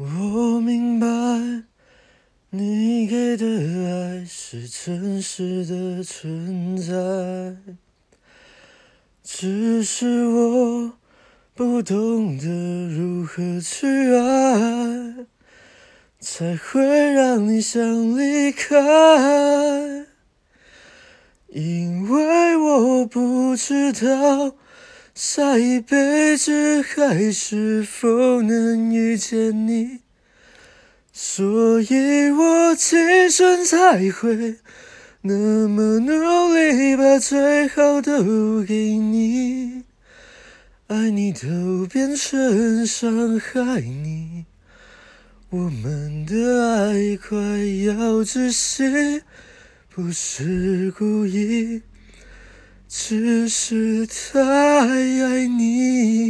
我明白，你给的爱是真实的存在，只是我不懂得如何去爱，才会让你想离开。因为我不知道。下一辈子还是否能遇见你？所以我今生才会那么努力，把最好都给你。爱你都变成伤害你，我们的爱快要窒息，不是故意。只是太爱你。